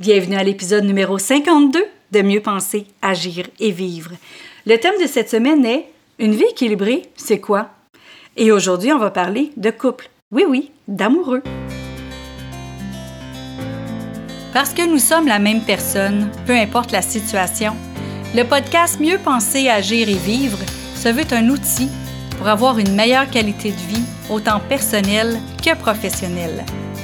Bienvenue à l'épisode numéro 52 de Mieux penser, agir et vivre. Le thème de cette semaine est Une vie équilibrée, c'est quoi? Et aujourd'hui, on va parler de couple. Oui, oui, d'amoureux. Parce que nous sommes la même personne, peu importe la situation, le podcast Mieux penser, agir et vivre se veut un outil pour avoir une meilleure qualité de vie, autant personnelle que professionnelle.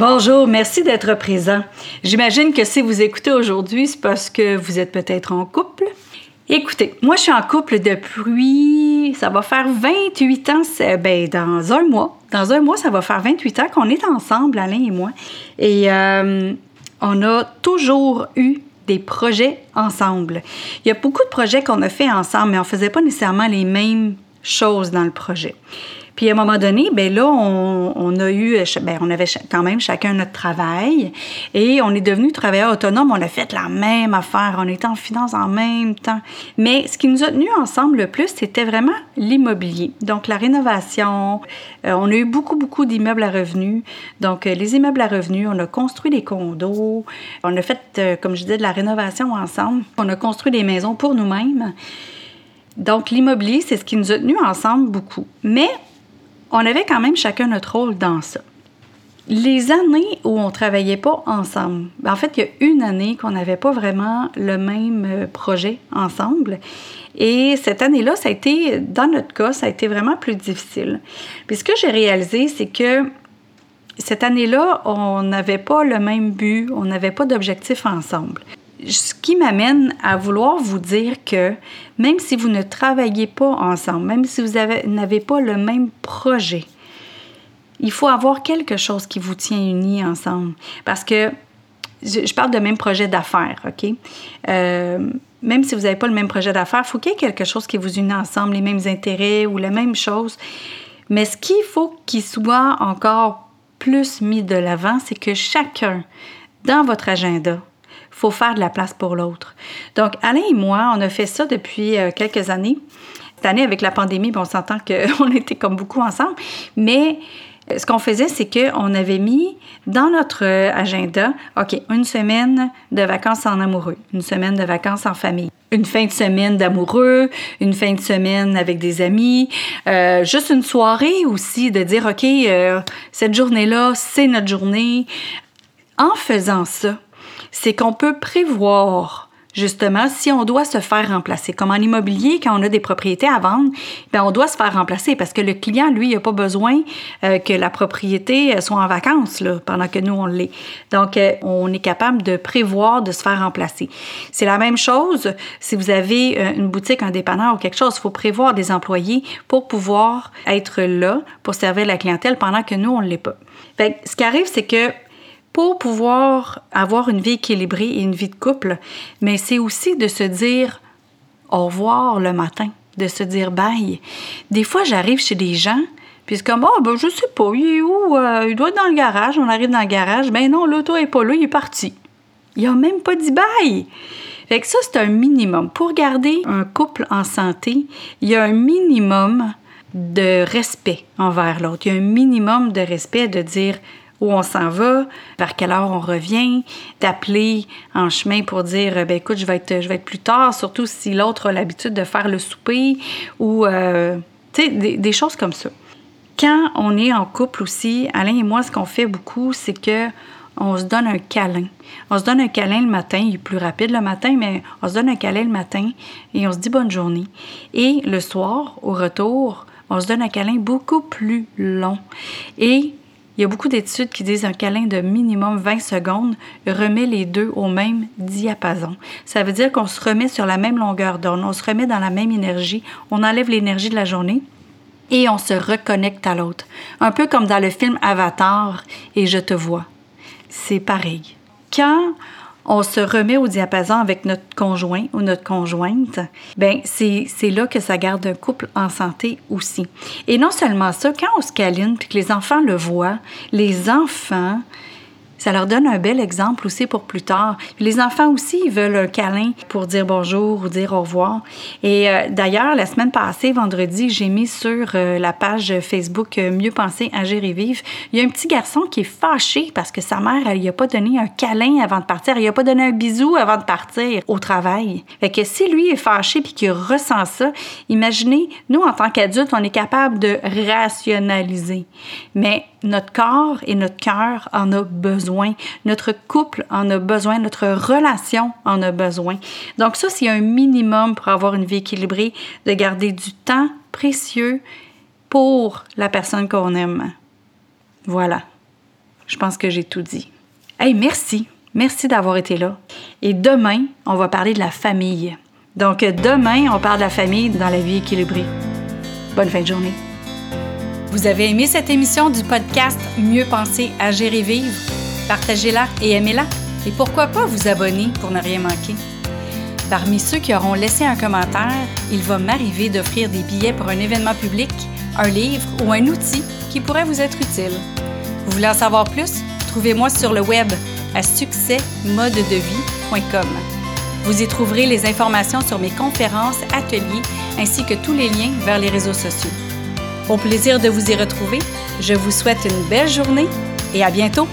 Bonjour, merci d'être présent. J'imagine que si vous écoutez aujourd'hui, c'est parce que vous êtes peut-être en couple. Écoutez, moi je suis en couple depuis, ça va faire 28 ans, ben, dans un mois. Dans un mois, ça va faire 28 ans qu'on est ensemble, Alain et moi. Et euh, on a toujours eu des projets ensemble. Il y a beaucoup de projets qu'on a fait ensemble, mais on ne faisait pas nécessairement les mêmes choses dans le projet. Puis à un moment donné, ben là, on, a eu, ben on avait quand même chacun notre travail et on est devenu travailleurs autonomes. On a fait la même affaire. On était en finance en même temps. Mais ce qui nous a tenus ensemble le plus, c'était vraiment l'immobilier. Donc la rénovation. Euh, on a eu beaucoup, beaucoup d'immeubles à revenus. Donc euh, les immeubles à revenus, on a construit des condos. On a fait, euh, comme je disais, de la rénovation ensemble. On a construit des maisons pour nous-mêmes. Donc l'immobilier, c'est ce qui nous a tenus ensemble beaucoup. Mais on avait quand même chacun notre rôle dans ça. Les années où on travaillait pas ensemble, ben, en fait, il y a une année qu'on n'avait pas vraiment le même euh, projet ensemble. Et cette année-là, ça a été, dans notre cas, ça a été vraiment plus difficile. Puis ce que j'ai réalisé, c'est que cette année-là, on n'avait pas le même but, on n'avait pas d'objectif ensemble ce qui m'amène à vouloir vous dire que même si vous ne travaillez pas ensemble, même si vous n'avez pas le même projet, il faut avoir quelque chose qui vous tient unis ensemble. Parce que je, parle de même projet d'affaires, OK? Euh, même si vous n'avez pas le même projet d'affaires, il faut qu'il y ait quelque chose qui vous unit ensemble, les mêmes intérêts ou la même chose. Mais ce qu'il faut qu'il soit encore plus mis de l'avant, c'est que chacun, dans votre agenda, faut faire de la place pour l'autre. Donc, Alain et moi, on a fait ça depuis euh, quelques années. Cette année, avec la pandémie, on s'entend qu'on était comme beaucoup ensemble, mais euh, ce qu'on faisait, c'est qu'on avait mis dans notre euh, agenda, OK, une semaine de vacances en amoureux, une semaine de vacances en famille, une fin de semaine d'amoureux, une fin de semaine avec des amis, juste une soirée aussi de dire, OK, cette journée-là, c'est notre journée. En faisant ça, c'est qu'on peut prévoir justement, si on doit se faire remplacer. Comme en immobilier, quand on a des propriétés à vendre, bien, on doit se faire remplacer parce que le client, lui, il n'a pas besoin euh, que la propriété euh, soit en vacances pendant que nous, on l'est. Donc, euh, on est capable de prévoir de se faire remplacer. C'est la même chose si vous avez une boutique, un dépanneur ou quelque chose. Il faut prévoir des employés pour pouvoir être là pour servir la clientèle pendant que nous, on ne l'est pas. Ce qui arrive, c'est que pour pouvoir avoir une vie équilibrée et une vie de couple, mais c'est aussi de se dire au revoir le matin, de se dire bye. Des fois, j'arrive chez des gens, puis c'est comme, oh, ben, je sais pas, il est où? Euh, il doit être dans le garage. On arrive dans le garage. Ben non, l'auto est pas là, il est parti. Il a même pas dit bye. Fait que ça, c'est un minimum. Pour garder un couple en santé, il y a un minimum de respect envers l'autre. Il y a un minimum de respect de dire où on s'en va, vers quelle heure on revient, d'appeler en chemin pour dire ben écoute, je vais être, plus tard, surtout si l'autre a l'habitude de faire le souper ou euh, des, choses comme ça. Quand on est en couple aussi, Alain et moi, ce qu'on fait beaucoup, c'est que on se donne un câlin. On se donne un câlin le matin, il est plus rapide le matin, mais on se donne un câlin le matin et on se dit bonne journée. Et le soir, au retour, on se donne un câlin beaucoup plus long. Il y a beaucoup d'études qui disent un câlin de minimum 20 secondes remet les deux au même diapason. Ça veut dire qu'on se remet sur la même longueur d'onde, on se remet dans la même énergie, on enlève l'énergie de la journée et on se reconnecte à l'autre. Un peu comme dans le film Avatar et Je te vois. C'est pareil. Quand on se remet au diapason avec notre conjoint ou notre conjointe, ben c'est là que ça garde un couple en santé aussi. Et non seulement ça, quand on se câline puis que les enfants le voient, les enfants ça leur donne un bel exemple aussi pour plus tard. Les enfants aussi, ils veulent un câlin pour dire bonjour ou dire au revoir. Et euh, d'ailleurs, la semaine passée, vendredi, j'ai mis sur euh, la page Facebook euh, Mieux penser, agir et vivre. Il y a un petit garçon qui est fâché parce que sa mère, elle lui a pas donné un câlin avant de partir. Elle lui a pas donné un bisou avant de partir au travail. Fait que si lui est fâché puis qu'il ressent ça, imaginez, nous, en tant qu'adultes, on est capable de rationaliser. Mais notre corps et notre cœur en a besoin. Notre couple en a besoin. Notre relation en a besoin. Donc ça, c'est un minimum pour avoir une vie équilibrée, de garder du temps précieux pour la personne qu'on aime. Voilà. Je pense que j'ai tout dit. Hey, merci. Merci d'avoir été là. Et demain, on va parler de la famille. Donc demain, on parle de la famille dans la vie équilibrée. Bonne fin de journée. Vous avez aimé cette émission du podcast Mieux penser, agir et vivre? Partagez-la et aimez-la. Et pourquoi pas vous abonner pour ne rien manquer? Parmi ceux qui auront laissé un commentaire, il va m'arriver d'offrir des billets pour un événement public, un livre ou un outil qui pourrait vous être utile. Vous voulez en savoir plus? Trouvez-moi sur le web à succèsmodedevie.com. Vous y trouverez les informations sur mes conférences, ateliers ainsi que tous les liens vers les réseaux sociaux. Au plaisir de vous y retrouver, je vous souhaite une belle journée et à bientôt!